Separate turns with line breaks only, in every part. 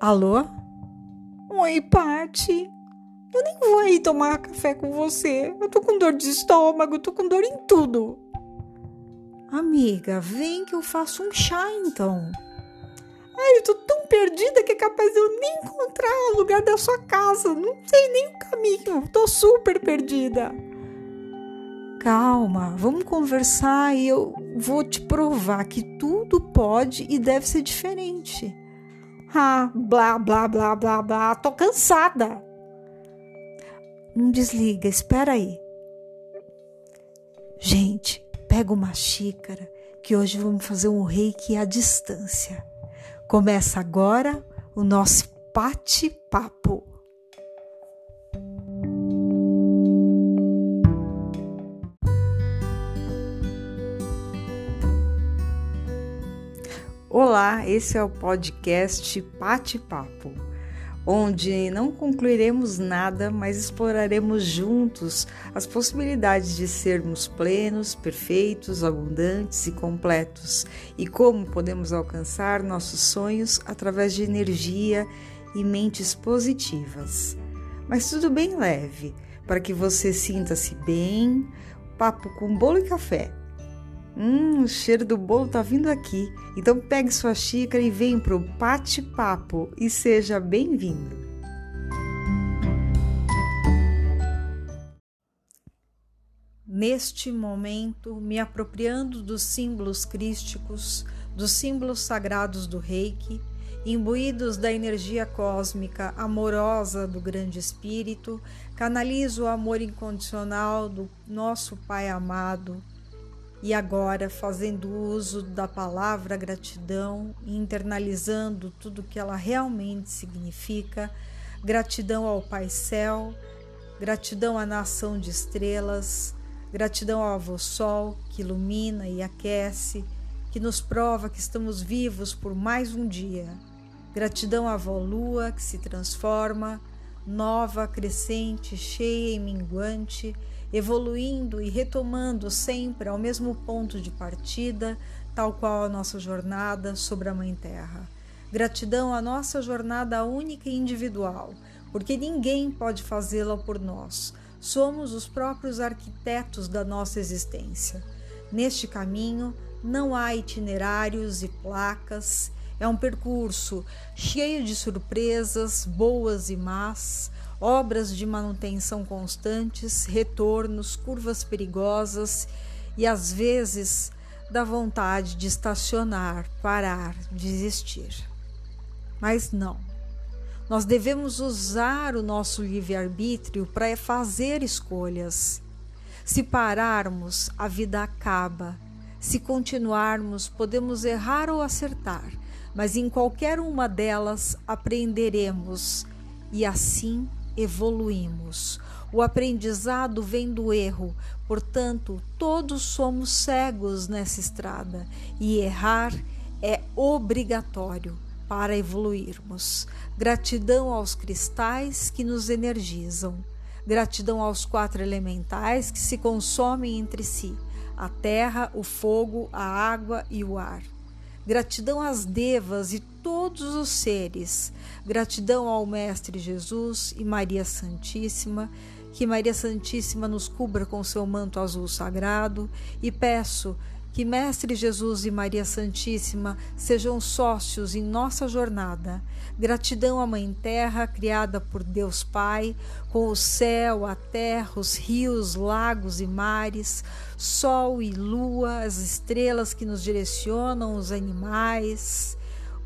Alô?
Oi, Pati. Eu nem vou aí tomar café com você. Eu tô com dor de estômago, tô com dor em tudo.
Amiga, vem que eu faço um chá então.
Ai, eu tô tão perdida que é capaz de eu nem encontrar o lugar da sua casa. Não sei nem o caminho. Tô super perdida.
Calma, vamos conversar e eu vou te provar que tudo pode e deve ser diferente.
Ah, blá, blá, blá, blá, blá. Tô cansada.
Não desliga, espera aí. Gente, pega uma xícara que hoje vamos fazer um reiki à distância. Começa agora o nosso bate-papo. Olá, esse é o podcast Bate-Papo, onde não concluiremos nada, mas exploraremos juntos as possibilidades de sermos plenos, perfeitos, abundantes e completos e como podemos alcançar nossos sonhos através de energia e mentes positivas. Mas tudo bem leve, para que você sinta-se bem, papo com bolo e café Hum, o cheiro do bolo tá vindo aqui. Então pegue sua xícara e vem pro bate-papo e seja bem-vindo. Neste momento, me apropriando dos símbolos crísticos, dos símbolos sagrados do Reiki, imbuídos da energia cósmica amorosa do Grande Espírito, canalizo o amor incondicional do nosso Pai amado e agora, fazendo uso da palavra gratidão e internalizando tudo que ela realmente significa, gratidão ao Pai Céu, gratidão à nação de estrelas, gratidão ao Avô Sol que ilumina e aquece, que nos prova que estamos vivos por mais um dia. Gratidão à Avó Lua que se transforma, nova, crescente, cheia e minguante evoluindo e retomando sempre ao mesmo ponto de partida, tal qual a nossa jornada sobre a Mãe Terra. Gratidão à nossa jornada única e individual, porque ninguém pode fazê-la por nós. Somos os próprios arquitetos da nossa existência. Neste caminho não há itinerários e placas, é um percurso cheio de surpresas, boas e más, obras de manutenção constantes, retornos, curvas perigosas e às vezes dá vontade de estacionar, parar, desistir. Mas não. Nós devemos usar o nosso livre-arbítrio para fazer escolhas. Se pararmos, a vida acaba. Se continuarmos, podemos errar ou acertar, mas em qualquer uma delas aprenderemos e assim evoluímos. O aprendizado vem do erro, portanto, todos somos cegos nessa estrada e errar é obrigatório para evoluirmos. Gratidão aos cristais que nos energizam. Gratidão aos quatro elementais que se consomem entre si: a terra, o fogo, a água e o ar. Gratidão às devas e todos os seres. Gratidão ao Mestre Jesus e Maria Santíssima. Que Maria Santíssima nos cubra com seu manto azul sagrado e peço que Mestre Jesus e Maria Santíssima sejam sócios em nossa jornada. Gratidão à Mãe Terra, criada por Deus Pai, com o céu, a terra, os rios, lagos e mares, sol e lua, as estrelas que nos direcionam, os animais,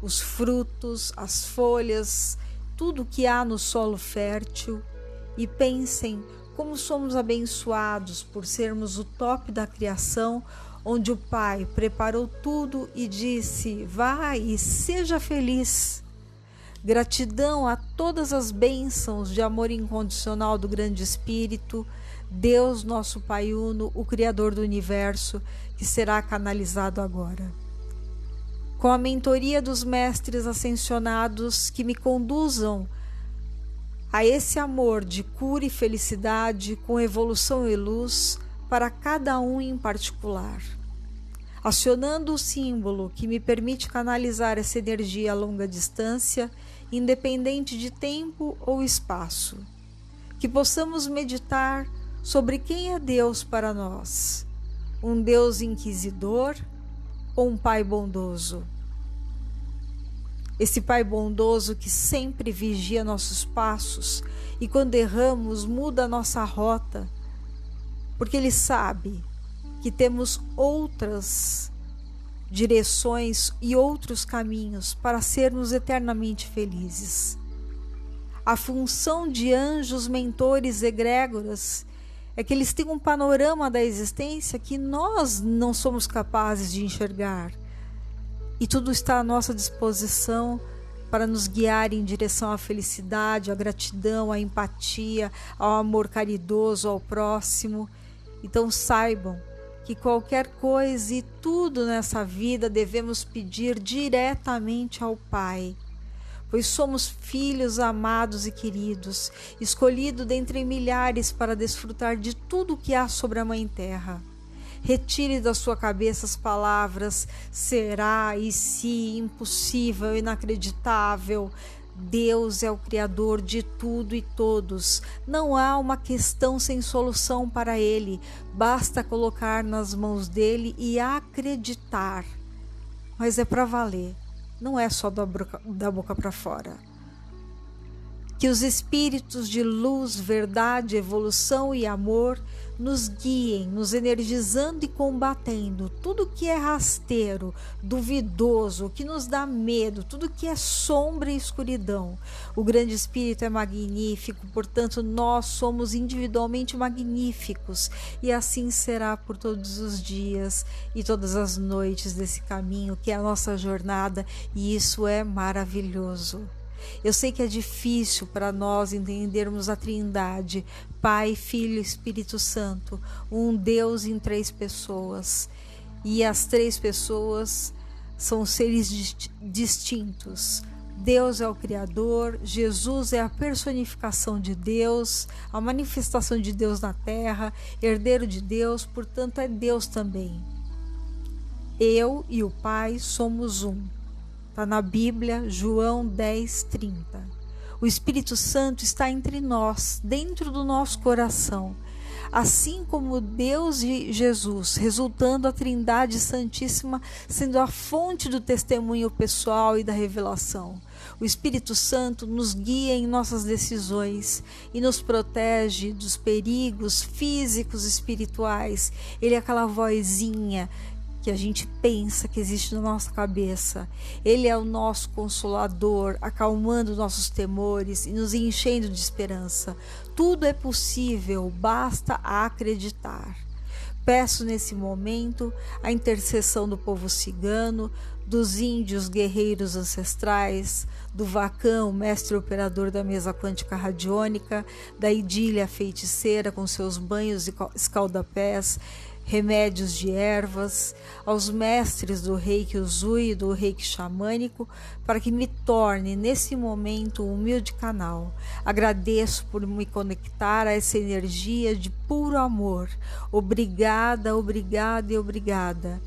os frutos, as folhas, tudo que há no solo fértil. E pensem como somos abençoados por sermos o top da criação onde o Pai preparou tudo e disse: Vai e seja feliz. Gratidão a todas as bênçãos de amor incondicional do Grande Espírito, Deus, nosso Pai Uno, o Criador do universo, que será canalizado agora. Com a mentoria dos mestres ascensionados que me conduzam a esse amor de cura e felicidade com evolução e luz para cada um em particular. acionando o símbolo que me permite canalizar essa energia a longa distância, independente de tempo ou espaço. Que possamos meditar sobre quem é Deus para nós: um Deus inquisidor ou um Pai bondoso? Esse Pai bondoso que sempre vigia nossos passos e quando erramos muda nossa rota, porque Ele sabe que temos outras direções e outros caminhos para sermos eternamente felizes. A função de anjos, mentores, egrégoras é que eles têm um panorama da existência que nós não somos capazes de enxergar. E tudo está à nossa disposição para nos guiar em direção à felicidade, à gratidão, à empatia, ao amor caridoso ao próximo. Então saibam que qualquer coisa e tudo nessa vida devemos pedir diretamente ao Pai, pois somos filhos amados e queridos, escolhidos dentre milhares para desfrutar de tudo o que há sobre a Mãe Terra. Retire da sua cabeça as palavras será e se, impossível, inacreditável, Deus é o Criador de tudo e todos. Não há uma questão sem solução para Ele. Basta colocar nas mãos dele e acreditar. Mas é para valer, não é só da boca, para fora. Que os espíritos de luz, verdade, evolução e amor nos guiem, nos energizando e combatendo tudo que é rasteiro, duvidoso, que nos dá medo, tudo que é sombra e escuridão. O grande espírito é magnífico, portanto, nós somos individualmente magníficos, e assim será por todos os dias e todas as noites desse caminho que é a nossa jornada, e isso é maravilhoso. Eu sei que é difícil para nós entendermos a Trindade, Pai, Filho e Espírito Santo, um Deus em três pessoas. E as três pessoas são seres distintos. Deus é o Criador, Jesus é a personificação de Deus, a manifestação de Deus na terra, herdeiro de Deus, portanto é Deus também. Eu e o Pai somos um. Está na Bíblia, João 10, 30. O Espírito Santo está entre nós, dentro do nosso coração. Assim como Deus e Jesus, resultando a Trindade Santíssima sendo a fonte do testemunho pessoal e da revelação. O Espírito Santo nos guia em nossas decisões e nos protege dos perigos físicos e espirituais. Ele é aquela vozinha que a gente pensa que existe na nossa cabeça. Ele é o nosso consolador, acalmando nossos temores e nos enchendo de esperança. Tudo é possível, basta acreditar. Peço nesse momento a intercessão do povo cigano, dos índios guerreiros ancestrais, do vacão, mestre operador da mesa quântica radiônica, da idília feiticeira com seus banhos e escaldapés, remédios de ervas, aos mestres do reiki Uzui e do reiki xamânico, para que me torne nesse momento um humilde canal. Agradeço por me conectar a essa energia de puro amor. Obrigada, obrigada e obrigada.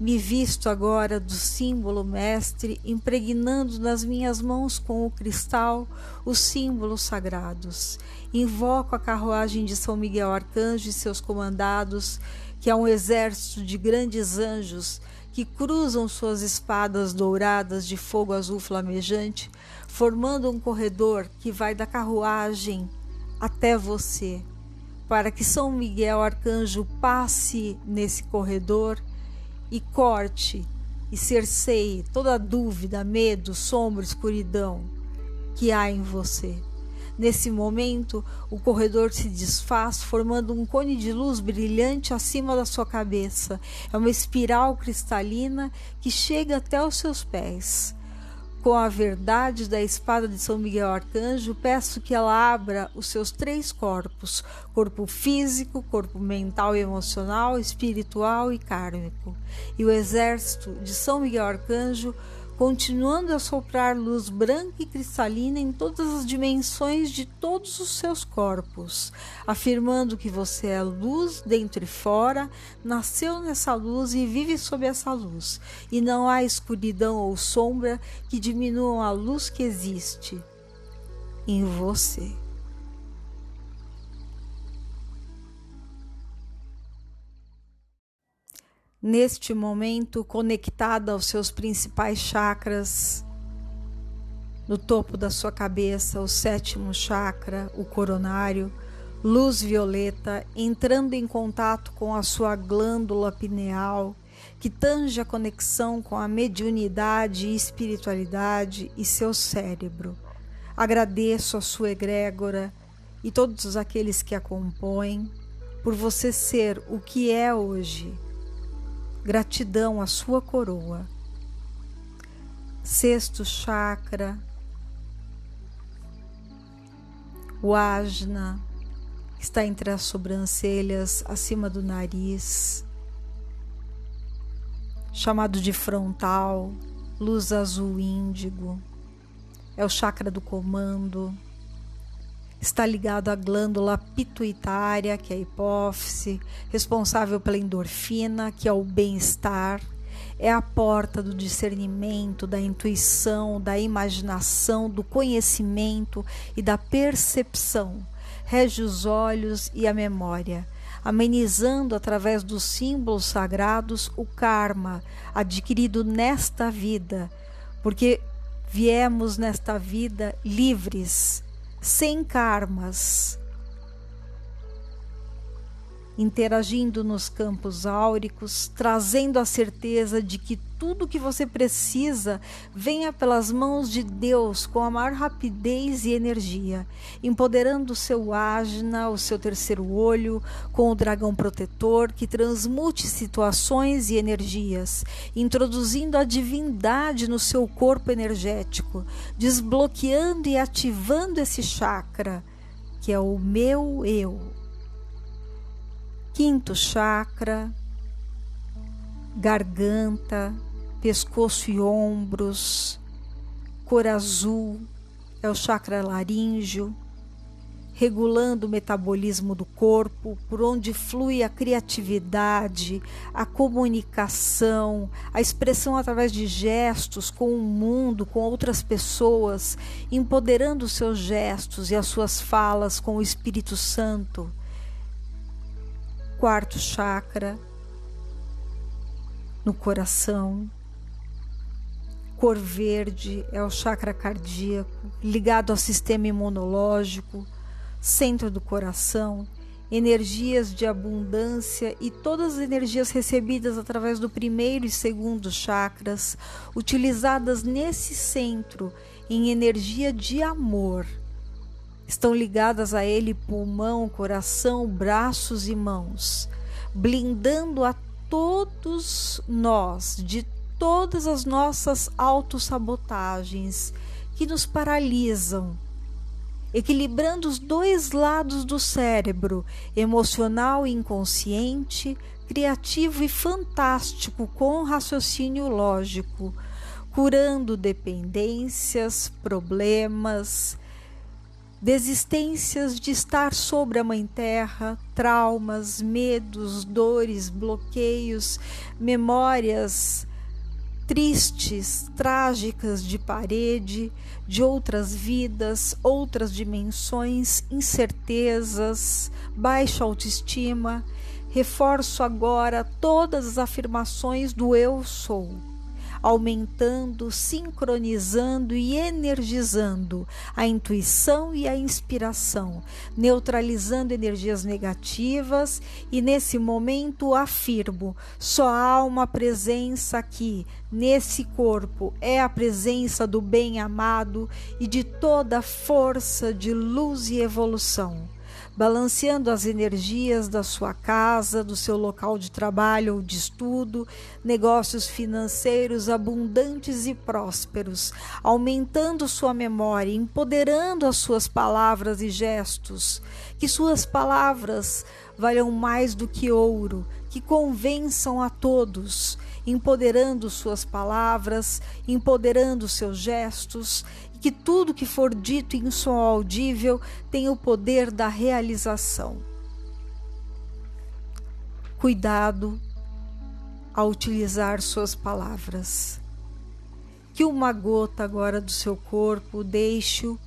Me visto agora do símbolo mestre, impregnando nas minhas mãos com o cristal os símbolos sagrados. Invoco a carruagem de São Miguel Arcanjo e seus comandados que é um exército de grandes anjos que cruzam suas espadas douradas de fogo azul flamejante, formando um corredor que vai da carruagem até você, para que São Miguel Arcanjo passe nesse corredor e corte e cerceie toda dúvida, medo, sombra, escuridão que há em você. Nesse momento, o corredor se desfaz, formando um cone de luz brilhante acima da sua cabeça. É uma espiral cristalina que chega até os seus pés. Com a verdade da espada de São Miguel Arcanjo, peço que ela abra os seus três corpos: corpo físico, corpo mental e emocional, espiritual e kármico. E o exército de São Miguel Arcanjo continuando a soprar luz branca e cristalina em todas as dimensões de todos os seus corpos, afirmando que você é luz dentro e fora, nasceu nessa luz e vive sob essa luz, e não há escuridão ou sombra que diminuam a luz que existe em você. Neste momento conectada aos seus principais chakras, no topo da sua cabeça, o sétimo chakra, o coronário, luz violeta, entrando em contato com a sua glândula pineal, que tange a conexão com a mediunidade e espiritualidade e seu cérebro. Agradeço a sua egrégora e todos aqueles que a compõem por você ser o que é hoje Gratidão à sua coroa. Sexto chakra, o ajna, está entre as sobrancelhas, acima do nariz, chamado de frontal, luz azul índigo, é o chakra do comando está ligado à glândula pituitária, que é a hipófise, responsável pela endorfina, que é o bem-estar, é a porta do discernimento, da intuição, da imaginação, do conhecimento e da percepção. Rege os olhos e a memória, amenizando através dos símbolos sagrados o karma adquirido nesta vida, porque viemos nesta vida livres sem karmas, interagindo nos campos áuricos, trazendo a certeza de que tudo que você precisa venha pelas mãos de Deus com a maior rapidez e energia, empoderando o seu ágina, o seu terceiro olho, com o dragão protetor que transmute situações e energias, introduzindo a divindade no seu corpo energético, desbloqueando e ativando esse chakra, que é o meu eu quinto chakra, garganta, pescoço e ombros, cor azul, é o chakra laríngeo, regulando o metabolismo do corpo, por onde flui a criatividade, a comunicação, a expressão através de gestos com o mundo, com outras pessoas, empoderando os seus gestos e as suas falas com o Espírito Santo quarto chakra, no coração. Cor verde é o chakra cardíaco, ligado ao sistema imunológico, centro do coração, energias de abundância e todas as energias recebidas através do primeiro e segundo chakras, utilizadas nesse centro em energia de amor Estão ligadas a ele pulmão, coração, braços e mãos, blindando a todos nós de todas as nossas autossabotagens que nos paralisam, equilibrando os dois lados do cérebro, emocional e inconsciente, criativo e fantástico com raciocínio lógico, curando dependências, problemas, desistências de estar sobre a Mãe Terra, traumas, medos, dores, bloqueios, memórias tristes, trágicas de parede, de outras vidas, outras dimensões, incertezas, baixa autoestima. Reforço agora todas as afirmações do eu sou aumentando, sincronizando e energizando a intuição e a inspiração, neutralizando energias negativas. E nesse momento afirmo: só há uma presença aqui, nesse corpo, é a presença do bem amado e de toda força de luz e evolução balanceando as energias da sua casa, do seu local de trabalho ou de estudo, negócios financeiros abundantes e prósperos, aumentando sua memória, empoderando as suas palavras e gestos, que suas palavras valham mais do que ouro, que convençam a todos empoderando suas palavras, empoderando seus gestos, que tudo que for dito em som audível tenha o poder da realização. Cuidado ao utilizar suas palavras. Que uma gota agora do seu corpo deixe-o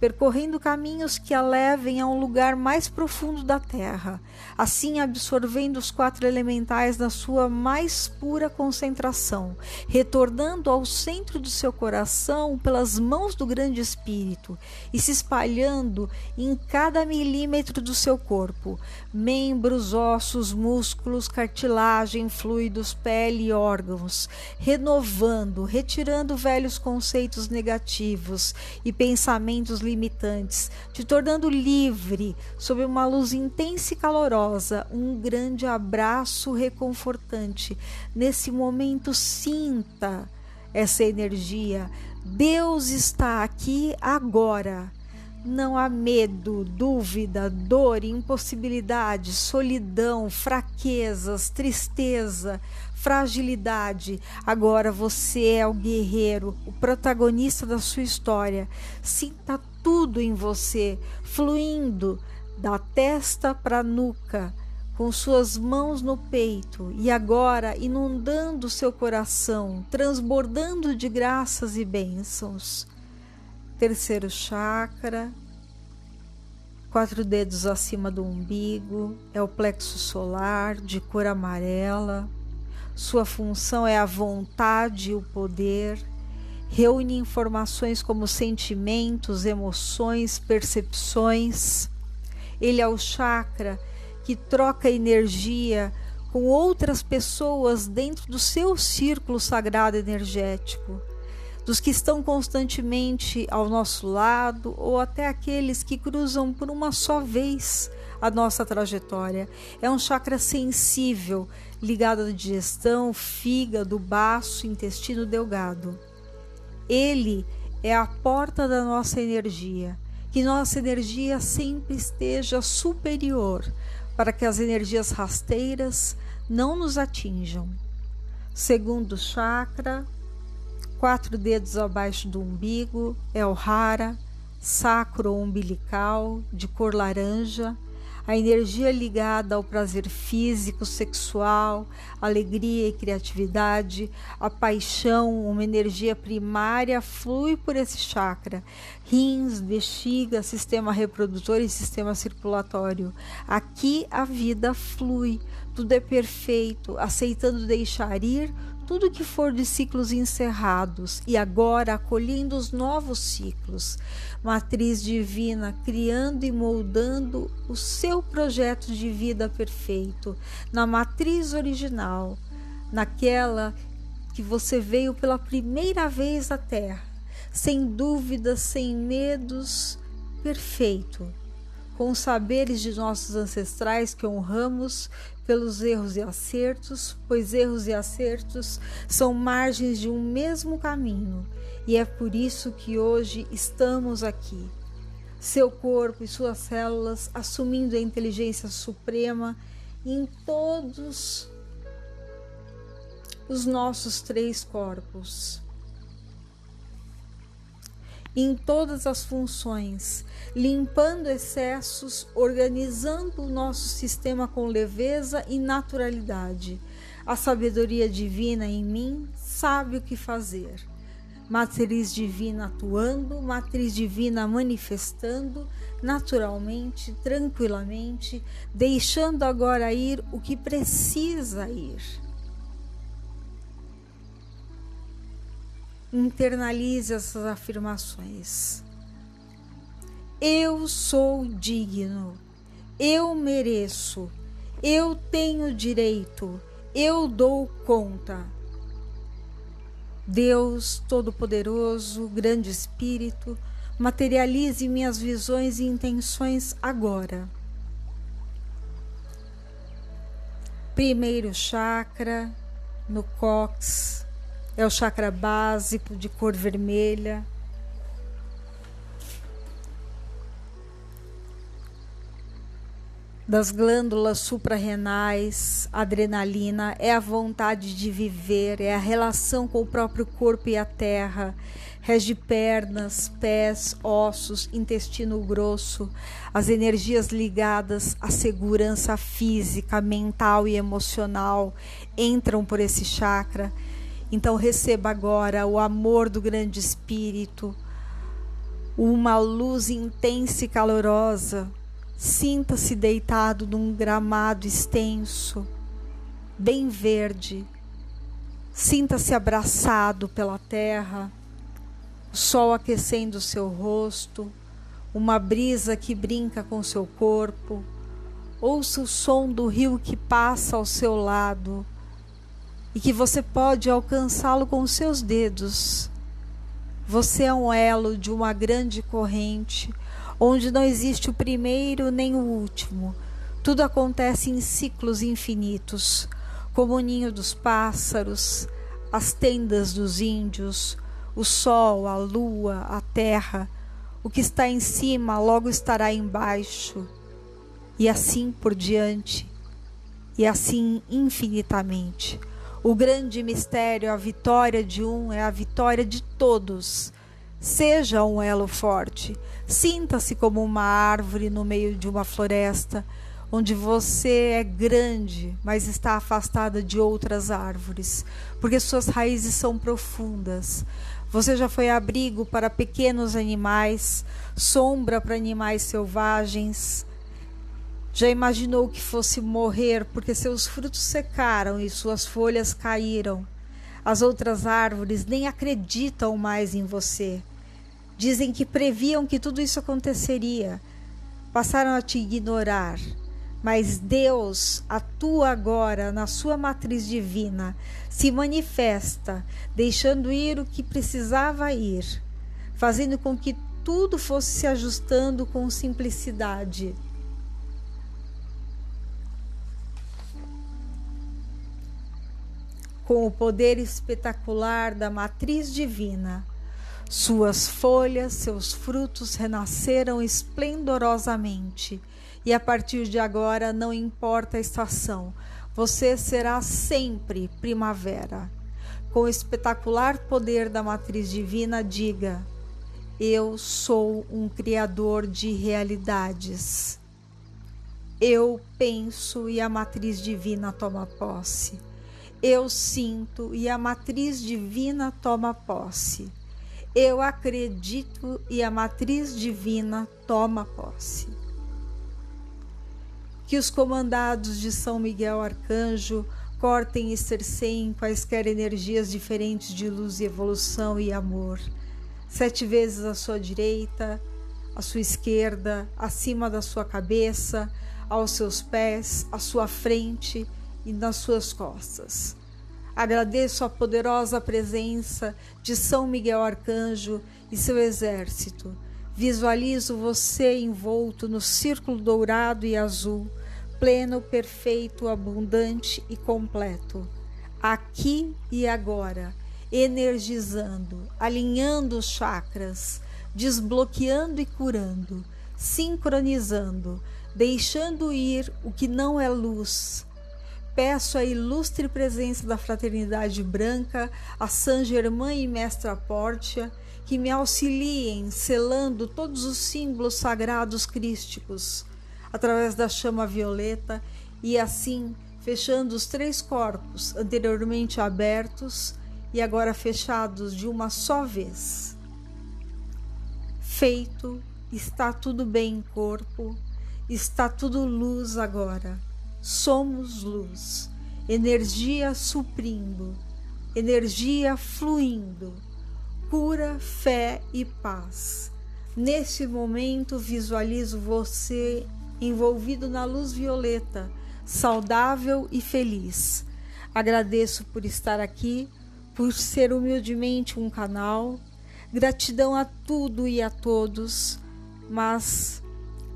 percorrendo caminhos que a levem a um lugar mais profundo da terra, assim absorvendo os quatro elementais na sua mais pura concentração, retornando ao centro do seu coração pelas mãos do Grande Espírito e se espalhando em cada milímetro do seu corpo, membros, ossos, músculos, cartilagem, fluidos, pele e órgãos, renovando, retirando velhos conceitos negativos e pensamentos limitantes, te tornando livre sob uma luz intensa e calorosa, um grande abraço reconfortante. Nesse momento, sinta essa energia. Deus está aqui agora. Não há medo, dúvida, dor, impossibilidade, solidão, fraquezas, tristeza, fragilidade. Agora você é o guerreiro, o protagonista da sua história. Sinta tudo em você, fluindo da testa para a nuca, com suas mãos no peito e agora inundando seu coração, transbordando de graças e bênçãos. Terceiro chakra, quatro dedos acima do umbigo, é o plexo solar de cor amarela. Sua função é a vontade e o poder reúne informações como sentimentos, emoções, percepções. Ele é o chakra que troca energia com outras pessoas dentro do seu círculo sagrado energético, dos que estão constantemente ao nosso lado ou até aqueles que cruzam por uma só vez a nossa trajetória. É um chakra sensível, ligado à digestão, fígado, baço, intestino delgado. Ele é a porta da nossa energia. Que nossa energia sempre esteja superior para que as energias rasteiras não nos atinjam. Segundo chakra, quatro dedos abaixo do umbigo, é o Hara, sacro umbilical, de cor laranja, a energia ligada ao prazer físico, sexual, alegria e criatividade, a paixão, uma energia primária flui por esse chakra. Rins, bexiga, sistema reprodutor e sistema circulatório. Aqui a vida flui, tudo é perfeito, aceitando deixar ir tudo que for de ciclos encerrados e agora acolhendo os novos ciclos. Matriz divina, criando e moldando o seu projeto de vida perfeito, na matriz original, naquela que você veio pela primeira vez à Terra, sem dúvidas, sem medos, perfeito com os saberes de nossos ancestrais que honramos pelos erros e acertos, pois erros e acertos são margens de um mesmo caminho, e é por isso que hoje estamos aqui. Seu corpo e suas células assumindo a inteligência suprema em todos os nossos três corpos em todas as funções, limpando excessos, organizando o nosso sistema com leveza e naturalidade. A sabedoria divina em mim sabe o que fazer. Matriz divina atuando, matriz divina manifestando naturalmente, tranquilamente, deixando agora ir o que precisa ir. Internalize essas afirmações. Eu sou digno, eu mereço, eu tenho direito, eu dou conta. Deus Todo-Poderoso, Grande Espírito, materialize minhas visões e intenções agora. Primeiro chakra, no cox, é o chakra básico de cor vermelha. das glândulas suprarrenais, adrenalina, é a vontade de viver, é a relação com o próprio corpo e a terra, rege pernas, pés, ossos, intestino grosso, as energias ligadas à segurança física, mental e emocional entram por esse chakra. Então receba agora o amor do grande espírito, uma luz intensa e calorosa Sinta-se deitado num gramado extenso, bem verde. Sinta-se abraçado pela terra, o sol aquecendo seu rosto, uma brisa que brinca com seu corpo. Ouça o som do rio que passa ao seu lado e que você pode alcançá-lo com os seus dedos. Você é um elo de uma grande corrente onde não existe o primeiro nem o último. Tudo acontece em ciclos infinitos, como o ninho dos pássaros, as tendas dos índios, o sol, a lua, a terra. O que está em cima logo estará embaixo, e assim por diante, e assim infinitamente. O grande mistério, a vitória de um é a vitória de todos. Seja um elo forte, Sinta-se como uma árvore no meio de uma floresta, onde você é grande, mas está afastada de outras árvores, porque suas raízes são profundas. Você já foi abrigo para pequenos animais, sombra para animais selvagens. Já imaginou que fosse morrer porque seus frutos secaram e suas folhas caíram. As outras árvores nem acreditam mais em você. Dizem que previam que tudo isso aconteceria. Passaram a te ignorar. Mas Deus atua agora na sua matriz divina, se manifesta, deixando ir o que precisava ir, fazendo com que tudo fosse se ajustando com simplicidade. Com o poder espetacular da matriz divina, suas folhas, seus frutos renasceram esplendorosamente, e a partir de agora não importa a estação, você será sempre primavera. Com o espetacular poder da matriz divina, diga: Eu sou um criador de realidades. Eu penso e a matriz divina toma posse. Eu sinto e a matriz divina toma posse. Eu acredito e a matriz divina toma posse. Que os comandados de São Miguel Arcanjo cortem e cerceiem quaisquer energias diferentes de luz e evolução e amor. Sete vezes à sua direita, à sua esquerda, acima da sua cabeça, aos seus pés, à sua frente e nas suas costas Agradeço a poderosa presença de São Miguel Arcanjo e seu exército. Visualizo você envolto no círculo dourado e azul, pleno, perfeito, abundante e completo. Aqui e agora, energizando, alinhando os chakras, desbloqueando e curando, sincronizando, deixando ir o que não é luz peço a ilustre presença da Fraternidade Branca, a Saint Germain e Mestra Portia, que me auxiliem selando todos os símbolos sagrados crísticos através da chama violeta e assim fechando os três corpos anteriormente abertos e agora fechados de uma só vez. Feito, está tudo bem em corpo, está tudo luz agora somos luz, energia suprindo, energia fluindo, cura, fé e paz. Neste momento, visualizo você envolvido na luz violeta, saudável e feliz. Agradeço por estar aqui, por ser humildemente um canal. Gratidão a tudo e a todos, mas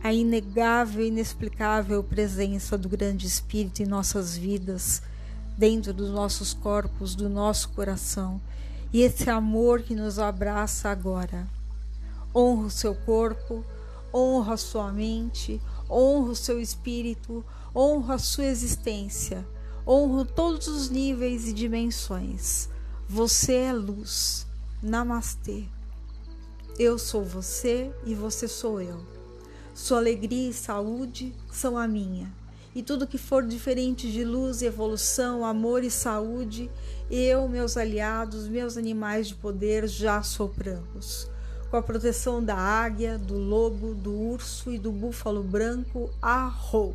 a inegável e inexplicável presença do Grande Espírito em nossas vidas, dentro dos nossos corpos, do nosso coração, e esse amor que nos abraça agora. Honra o seu corpo, honra a sua mente, honro o seu espírito, honro a sua existência, honro todos os níveis e dimensões. Você é luz. Namastê. Eu sou você e você sou eu. Sua alegria e saúde são a minha. E tudo que for diferente de luz, evolução, amor e saúde, eu, meus aliados, meus animais de poder já sopramos com a proteção da águia, do lobo, do urso e do búfalo branco, arrou.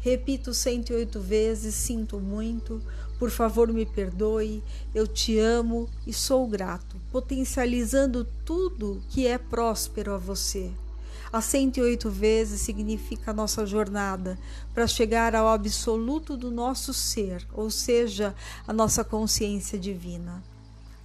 Repito 108 vezes: sinto muito, por favor me perdoe, eu te amo e sou grato, potencializando tudo que é próspero a você. As 108 vezes significa a nossa jornada para chegar ao absoluto do nosso ser, ou seja, a nossa consciência divina.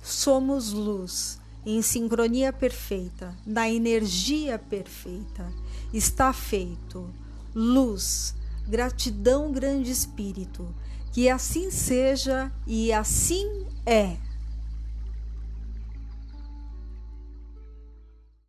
Somos luz em sincronia perfeita, na energia perfeita. Está feito. Luz, gratidão, grande espírito. Que assim seja e assim é.